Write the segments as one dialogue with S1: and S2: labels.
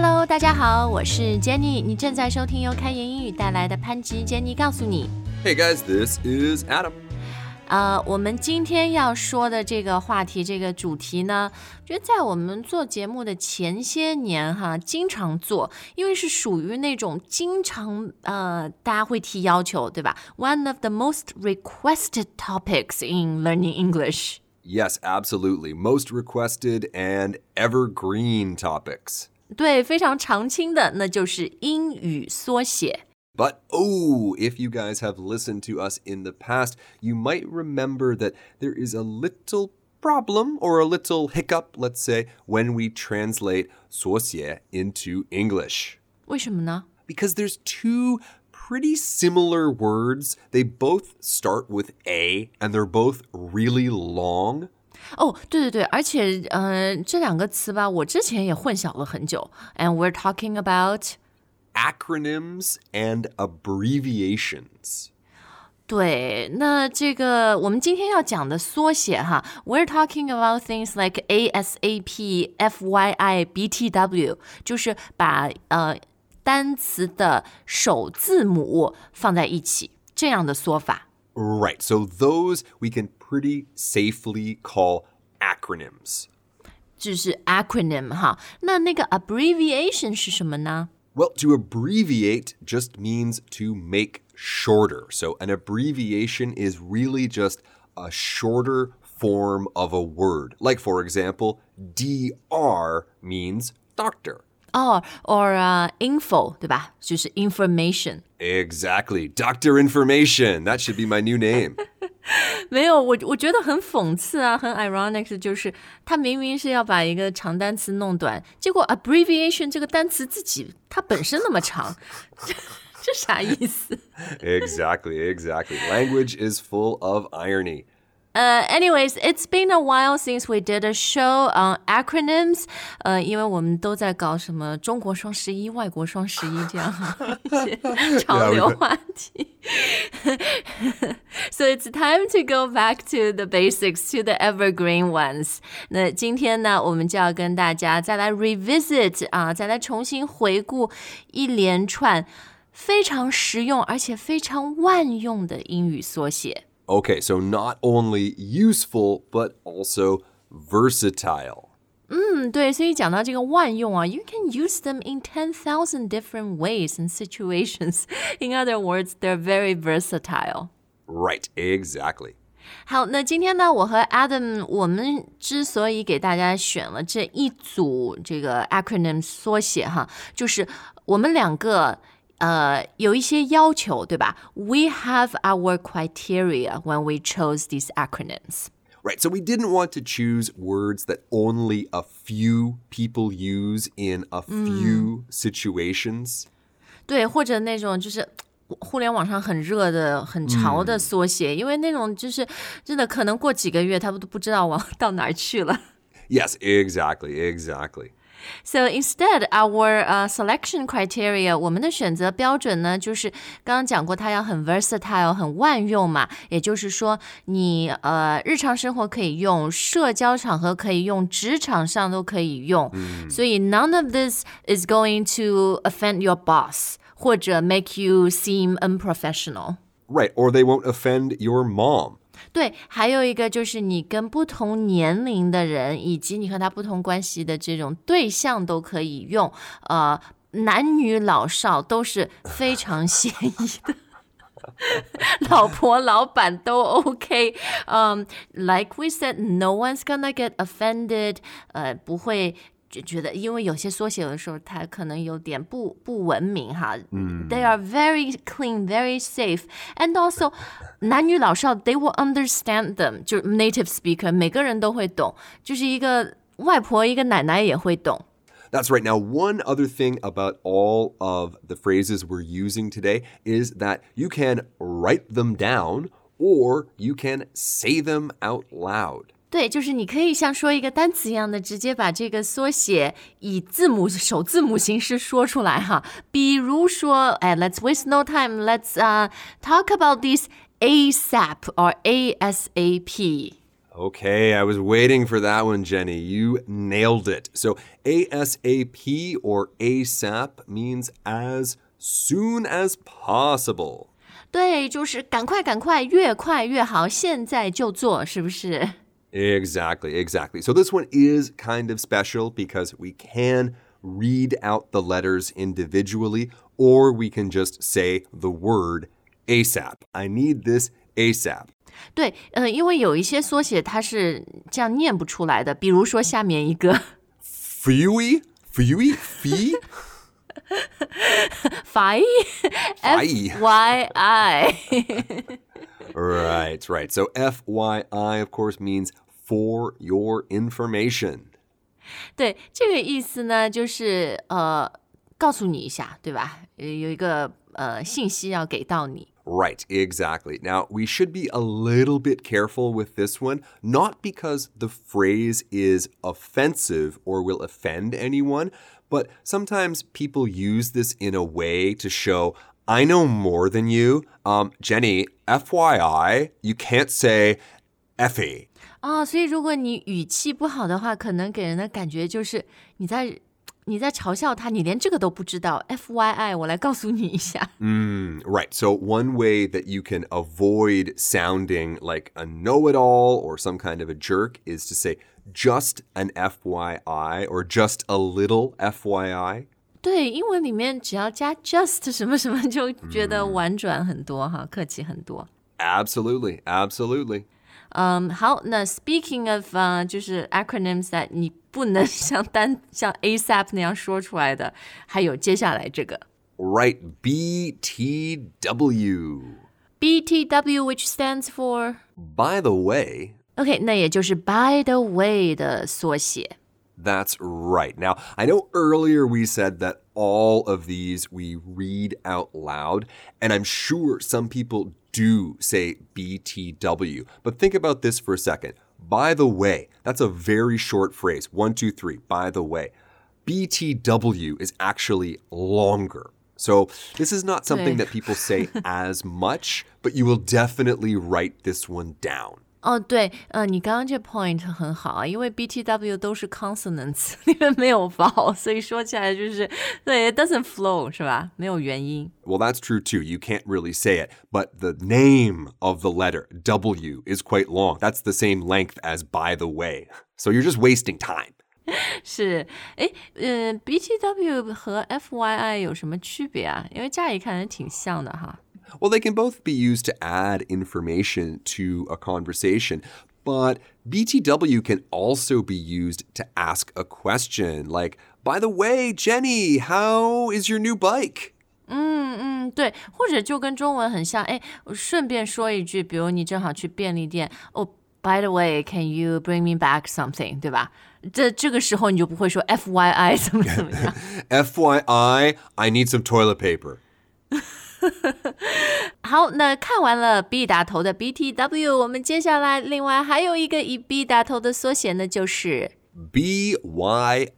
S1: Hello，大家好，我是 Jenny，你正在收听由开言英语带来的潘吉 Jenny 告诉你。
S2: Hey guys, this is Adam.
S1: 呃，我们今天要说的这个话题，这个主题呢，我觉得在我们做节目的前些年哈，经常做，因为是属于那种经常呃大家会提要求，对吧？One of the most requested topics in learning English。
S2: Yes, absolutely. Most requested and evergreen topics.
S1: 对，非常常青的，那就是英语缩写。
S2: But oh, if you guys have listened to us in the past, you might remember that there is a little problem or a little hiccup, let's say, when we translate 缩写 into English.
S1: 为什么呢？
S2: Because there's two pretty similar words. They both start with A and they're both really long.
S1: 哦，对对对，而且呃，这两个词吧，我之前也混淆了很久。And we're talking about
S2: acronyms and abbreviations.
S1: 对，那这个我们今天要讲的缩写哈，We're talking about things like ASAP、FYI、BTW，就是把呃单词的首字母放在一起这样的说法。
S2: Right, so those we can pretty safely call acronyms.
S1: 就是 acronym 哈，那那个 abbreviation 是什么呢？
S2: Well, to abbreviate just means to make shorter. So an abbreviation is really just a shorter form of a word. Like, for example, DR means doctor.
S1: 哦、or 呃、info 对吧？就是 information。
S2: Exactly. Doctor information. That should be my new name.
S1: 没有，我我觉得很讽刺啊，很 ironic 的就是他明明是要把一个长单词弄短，结果 abbreviation 这个单词自己它本身那么长，这这啥意思？
S2: exactly, exactly. Language is full of irony.
S1: 呃、a n y w a y s it's been a while since we did a show on acronyms。呃，因为我们都在搞什么中国双十一、外国双十一这样一些潮流话题。so it's time to go back to the basics, to the evergreen ones. 那今天呢，我们就要跟大家再来 revisit 啊，再来重新回顾一连串非常实用而且非常万用的英语缩写。
S2: Okay, so not only useful, but also versatile.
S1: 嗯，对，所以讲到这个万用啊，you can use them in ten thousand different ways and situations. In other words, they're very versatile.
S2: Right, exactly.
S1: 好，那今天呢，我和 Adam，我们之所以给大家选了这一组这个 acronym 缩写哈，就是我们两个 呃有一些要求，对吧？We have our criteria when we chose these acronyms.
S2: Right, so we didn't want to choose words that only a few people use in a few situations.
S1: 对，或者那种就是互联网上很热的、很潮的缩写，因为那种就是真的可能过几个月，他们都不知道往到哪儿去了。
S2: Yes, exactly, exactly.
S1: So instead, our uh, selection criteria，我们的选择标准呢，就是刚刚讲过，它要很 versatile，很万用嘛。也就是说，你呃日常生活可以用，社交场合可以用，职场上都可以用。所以 none of this is going to offend your boss，或者 make you seem unprofessional。
S2: Right, or they won't offend your mom.
S1: 对，还有一个就是你跟不同年龄的人，以及你和他不同关系的这种对象都可以用，呃，男女老少都是非常协议的。老婆、老板都 OK，嗯、l i k e we said, no one's gonna get offended，呃，不会觉得，因为有些缩写有的时候它可能有点不不文明哈。嗯，They are very clean, very safe, and also 男女老少 they will understand them，就是 native speaker 每个人都会懂，就是一个外婆一个奶奶也会懂。
S2: That's right. Now, one other thing about all of the phrases we're using today is that you can write them down or you can say them out loud.
S1: 对，就是你可以像说一个单词一样的，直接把这个缩写以字母首字母形式说出来哈。比如说，哎，Let's waste no time. Let's uh talk about this ASAP or ASAP.
S2: Okay, I was waiting for that one, Jenny. You nailed it. So ASAP or ASAP means as soon as possible.
S1: 对，就是赶快赶快，越快越好，现在就做，是不是？
S2: Exactly, exactly. So this one is kind of special because we can read out the letters individually, or we can just say the word ASAP. I need this ASAP.
S1: 对，呃，因为有一些缩写它是这样念不出来的，比如说下面一个
S2: Fewy? Fewy? Fee?
S1: fi
S2: Fi.
S1: f y i，
S2: right, right. So FYI, of course, means for your information.
S1: 对，这个意思呢，就是呃，告诉你一下，对吧？呃有一个呃信息要给到你。
S2: Right, exactly. Now, we should be a little bit careful with this one, not because the phrase is offensive or will offend anyone, but sometimes people use this in a way to show, I know more than you. Um, Jenny, FYI, you can't say Effie.
S1: 啊、所以如果你语气不好的话，可能给人的感觉就是你在你在嘲笑他，你连这个都不知道。F Y I，我来告诉你一下。
S2: Mm, right. So, one way that you can avoid sounding like a know it all or some kind of a jerk is to say just an FYI or just a little FYI.
S1: 对，英文里面只要加 just 什么什么，就觉得婉转很多哈，客气很多。
S2: Absolutely. Absolutely.
S1: 嗯，好，那 speaking of 呃，就是 acronyms that 你不能像单像 ASAP 那样说出来的，还有接下来这个
S2: Right. BTW.
S1: BTW which stands for
S2: By the way,
S1: OK，那也就是 by the way 的缩写。
S2: That's right. Now, I know earlier we said that all of these we read out loud, and I'm sure some people do say BTW. But think about this for a second. By the way, that's a very short phrase. One, two, three. By the way. BTW is actually longer. So this is not something that people say as much, but you will definitely write this one down.
S1: 哦，对，呃，你刚刚这 point 很好啊，因为 BTW 都是 consonants，里面没有 vowel，所以说起来就是对，it doesn't flow 是吧？没有元音。
S2: Well, that's true too. You can't really say it, but the name of the letter W is quite long. That's the same length as by the way. So you're just wasting time.
S1: 是，哎，嗯、b t w 和 FYI 有什么区别啊？因为乍一看还挺像的哈。
S2: Well, they can both be used to add information to a conversation, but BTW can also be used to ask a question, like, by the way, Jenny, how is your new bike?
S1: 嗯，对，或者就跟中文很像。哎，我顺便说一句，比如你正好去便利店，哦、b y the way，can you bring me back something，对吧？这这个时候你就不会说 F Y I 怎么怎么样。
S2: FYI, I need some toilet paper.
S1: 好，那看完了 B 打头的 BTW，我们接下来另外还有一个以 B 打头的缩写呢，就是
S2: BYO.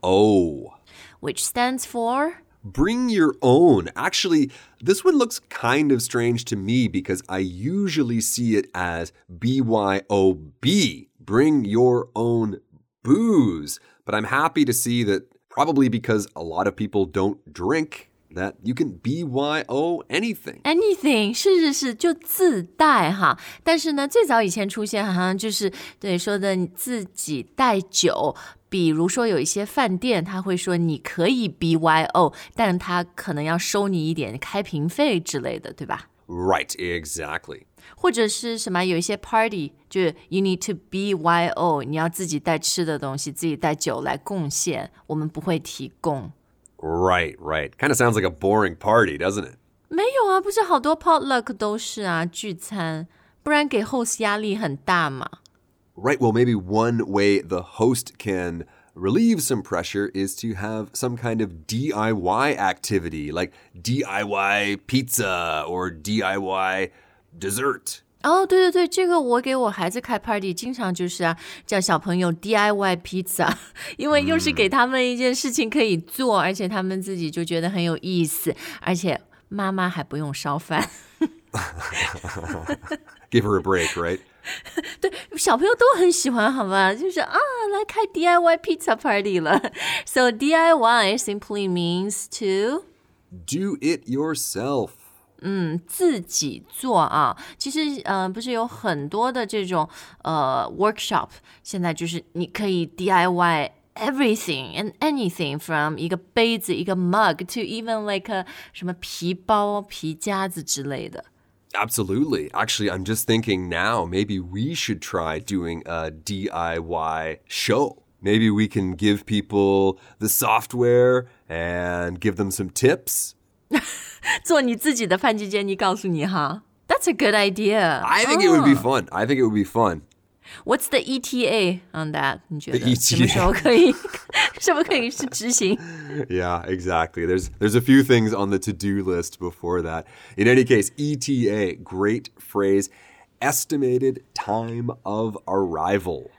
S1: which stands for
S2: Bring your own. Actually, this one looks kind of strange to me because I usually see it as BYOB. Bring your own booze. But I'm happy to see that probably because a lot of people don't drink, that you can BYO anything.
S1: anything，是是是，就自带哈。但是呢，最早以前出现好像就是对说的你自己带酒。比如说有一些饭店，他会说你可以 BYO，但他可能要收你一点开瓶费之类的，对吧？
S2: Right, exactly.
S1: 或者是什么有一些 party，就是 you need to BYO，你要自己带吃的东西，自己带酒来贡献，我们不会提供。
S2: Right, right. Kind of sounds like a boring party, doesn't it?
S1: 没有啊，不是好多 potluck 都是啊聚餐，不然给 host 压力很大嘛。
S2: Right. Well, maybe one way the host can relieve some pressure is to have some kind of DIY activity, like DIY pizza or DIY dessert.
S1: 哦，对对对，这个我给我孩子开 party，经常就是啊，叫小朋友 DIY pizza，因为又是给他们一件事情可以做，而且他们自己就觉得很有意思，而且妈妈还不用烧饭。
S2: Give her a break, right?
S1: 对，小朋友都很喜欢，好吧？就是啊，来开 DIY pizza party 了。So DIY simply means to
S2: Do it yourself.
S1: 嗯自己做啊。其实呃，不是有很多的这种呃 workshop，现在就是你可以 DIY。Everything and anything from 一个杯子、一个 mug to even like a 什么皮包、皮夹子之类的。
S2: Absolutely. Actually, I'm just thinking now maybe we should try doing a DIY show. Maybe we can give people the software and give them some tips.
S1: 做你自己的范吉杰尼告诉你哈。That's a good idea.
S2: I think it would be fun. I think it would be fun.
S1: What's the ETA on that？你觉得
S2: The
S1: 什么时候可以？什么可以是执行？
S2: Yeah, exactly. There's there's a few things on the to-do list before that. In any case, ETA, great phrase, estimated time of arrival.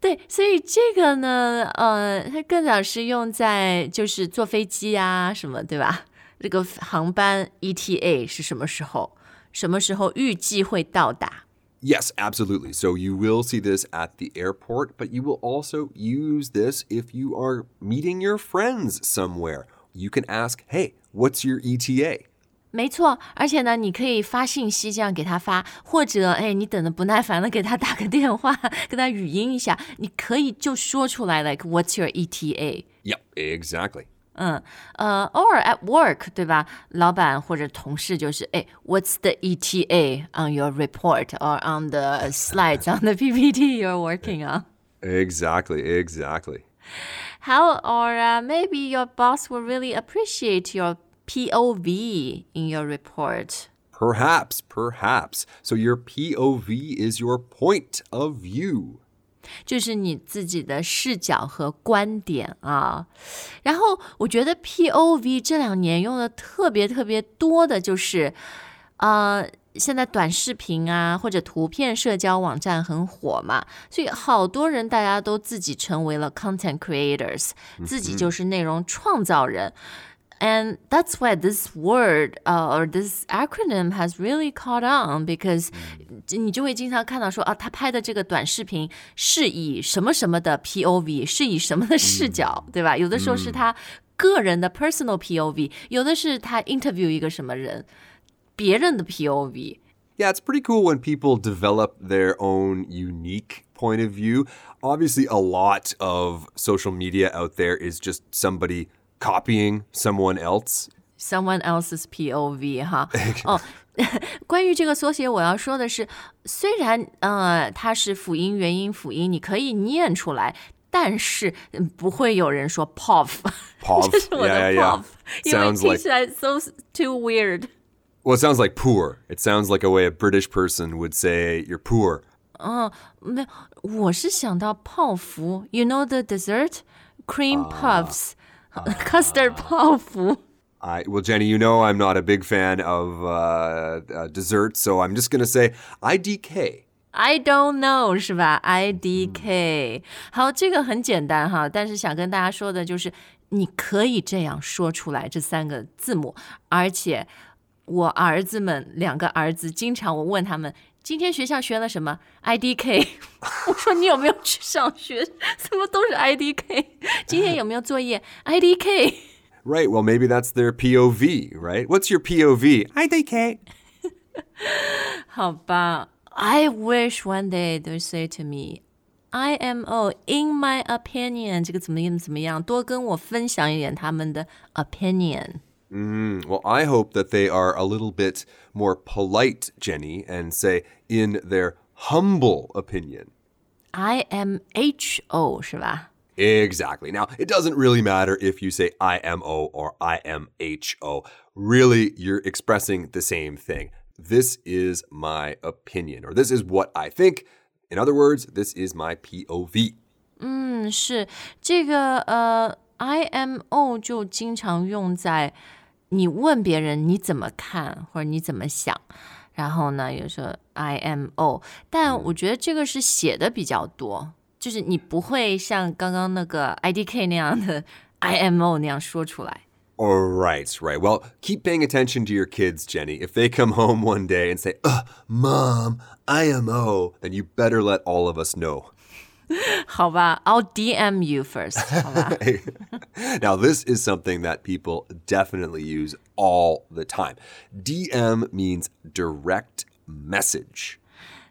S1: 对，所以这个呢，呃，它更早是用在就是坐飞机啊什么，对吧？ 这个航班 ETA 是什么时候？什么时候预计会到达？
S2: Yes, absolutely. So you will see this at the airport, but you will also use this if you are meeting your friends somewhere. You can ask, "Hey, what's your E ETA?"
S1: 没错，而且呢，你可以发信息这样给他发，或者哎，你等的不耐烦了，给他打个电话，跟他语音一下，你可以就说出来，like What's your E ETA？
S2: Yep, exactly.
S1: 嗯，呃，偶尔 at work，对吧？老板或者同事就是，哎，What's the ETA on your report or on the slides on the PPT you're working on？
S2: Exactly, exactly.
S1: How or uh, maybe your boss will really appreciate your POV in your report.
S2: Perhaps, perhaps. So your POV is your point of view.
S1: 就是你自己的视角和观点啊。然后我觉得 POV 这两年用的特别特别多的就是，呃，现在短视频啊或者图片社交网站很火嘛，所以好多人大家都自己成为了 content creators，自己就是内容创造人。And that's why this word uh, or this acronym has really caught on because 你就会经常看到说啊，他拍的这个短视频是以什么什么的 POV，是以什么的视角，对吧？有的时候是他个人的 personal POV，有的是他 interview 一个什么人，别人的 POV。
S2: Yeah, it's pretty cool when people develop their own unique point of view. Obviously, a lot of social media out there is just somebody copying someone else.
S1: someone else's POV 哈。哦，关于这个缩写，我要说的是，虽然呃它是辅音、元音、辅音，你可以念出来。但是嗯不会有人说 pov，
S2: Pov,
S1: 这是我的
S2: yeah, yeah, yeah.
S1: pov，因为
S2: Sounds
S1: 听
S2: like-
S1: 起来 so too weird。
S2: Well, it sounds like poor. It sounds like a way a British person would say you're poor.
S1: 没有，我是想到泡芙，you know the dessert cream puffs、 custard 泡芙。
S2: I well, Jenny, you know I'm not a big fan of uh, uh, dessert, so I'm just gonna say IDK.
S1: I don't know 是吧？IDK，好，这个很简单哈，但是想跟大家说的就是，你可以这样说出来这三个字母，而且我儿子们两个儿子，经常我问他们。 今天学校学了什么？IDK，我说你有没有去上学？怎么都是 IDK？今天有没有作业？IDK。
S2: Right. Well, maybe that's their POV, right? What's your POV? IDK.
S1: 好吧，I wish one day they say to me, IMO, in my opinion，这个怎么样怎么样，多跟我分享一点他们的 opinion。
S2: Mm, well, I hope that they are a little bit more polite, Jenny, and say, in their humble opinion.
S1: I M H O, Shiva.
S2: Exactly. Now, it doesn't really matter if you say I M O or I M H O. Really, you're expressing the same thing. This is my opinion, or this is what I think. In other words, this is my POV.
S1: 嗯，是这个呃，I mm, M O 就经常用在你问别人你怎么看或者你怎么想，然后呢，有时候 I M O，但我觉得这个是写的比较多，就是你不会像刚刚那个 I D K 那样的 I M O 那样说出来。
S2: Oh, right, right. Well, keep paying attention to your kids, Jenny. If they come home one day and say, Ugh, Mom, IMO, then you better let all of us know.
S1: 好吧，I'll DM you first 好吧。
S2: now, this is something that people definitely use all the time. DM means direct message.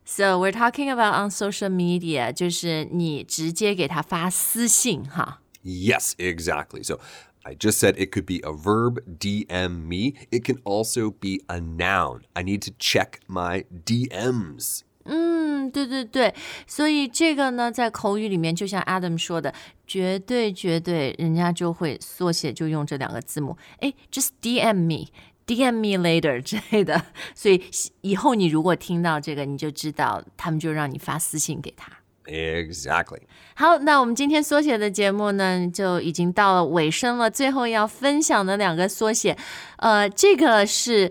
S1: So we're talking about on social media，就是你直接给他发私信哈。
S2: Yes, exactly. So I just said it could be a verb, DM me. It can also be a noun. I need to check my DMs.
S1: 嗯，对对对，所以这个呢，在口语里面，就像 Adam 说的，绝对绝对，人家就会缩写，就用这两个字母。哎，just DM me。DM me later 之类的，所以以后你如果听到这个，你就知道他们就让你发私信给他。
S2: Exactly.
S1: 好，那我们今天缩写的节目呢，就已经到了尾声了。最后要分享的两个缩写，呃，这个是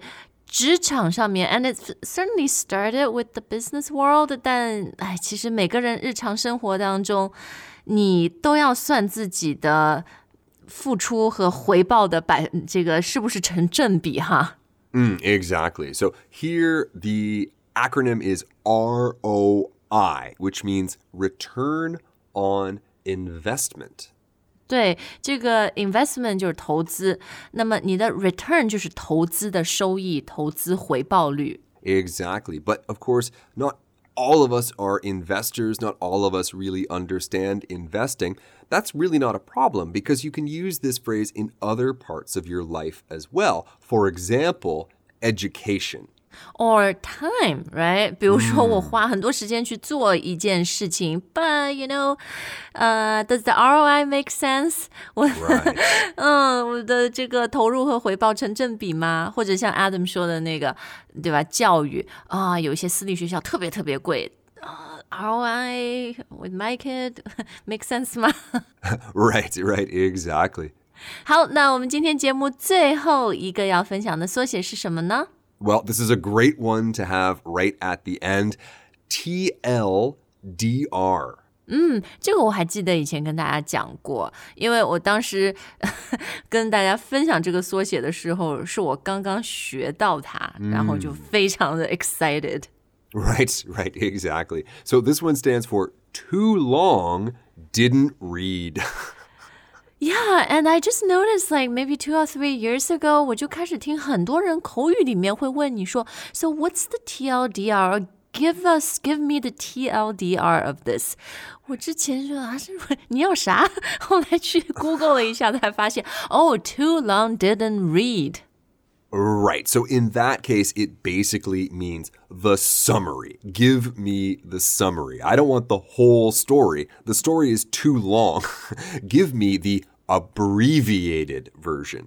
S1: 职场上面，and it certainly started with the business world。但哎，其实每个人日常生活当中，你都要算自己的付出和回报的百，这个是不是成正比哈？
S2: Mm, exactly. So here the acronym is ROI, which means return on investment.
S1: 对，这个 investment 就是投资，那么你的 return 就是投资的收益、投资回报率。
S2: Exactly. But of course, not all of us are investors. Not all of us really understand investing. That's really not a problem because you can use this phrase in other parts of your life as well. For example, education.
S1: or time, right？比如说，我花很多时间去做一件事情、b u t you know，呃、d o e s the ROI make sense？我
S2: Right.
S1: 嗯，我的这个投入和回报成正比吗？或者像 Adam 说的那个，对吧？教育啊、有一些私立学校特别特别贵。啊 ROI with my kid make sense 吗？
S2: right, right, exactly.
S1: 好，那我们今天节目最后一个要分享的缩写是什么呢？
S2: Well, this is a great one to have right at the end. TLDR.
S1: 这个我还记得以前跟大家讲过，因为我当时跟大家分享这个缩写的时候，是我刚刚学到它，然后就非常的 excited。
S2: Right, right, exactly. So this one stands for too long didn't read.
S1: Yeah, and I just noticed like maybe two or three years ago，我就开始听很多人口语里面会问你说，So what's the TLDR? Or Give us, give me the TLDR of this. 我之前说啊，是你要啥？后来去 Google 了一下，才发现，Oh, too long didn't read.
S2: Right. So in that case, it basically means the summary. Give me the summary. I don't want the whole story. The story is too long. Give me the abbreviated version.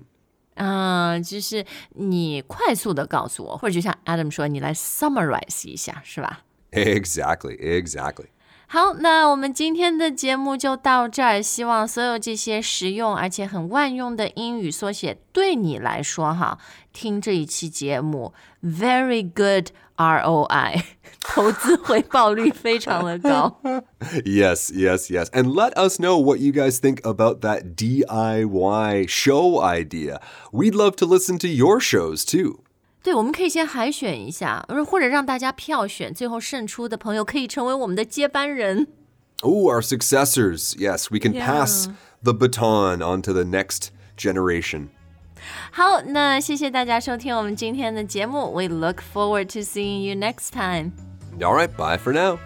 S1: 嗯，就是你快速的告诉我，或者就像 Adam 说，你来 summarize 一下，是吧？
S2: Exactly, exactly.
S1: 好，那我们今天的节目就到这儿。希望所有这些实用而且很万用的英语缩写对你来说，哈，听这一期节目，very good ROI，投资回报率非常的高。
S2: Yes, yes, yes. And let us know what you guys think about that DIY show idea. We'd love to listen to your shows too.
S1: 对，我们可以先海选一下，或者让大家票选，最后胜出的朋友可以成为我们的接班人。
S2: Oh, our successors. Yes, we can pass the baton on to the next generation.
S1: 好，那谢谢大家收听我们今天的节目。We look forward to seeing you next time.
S2: All right, bye for now.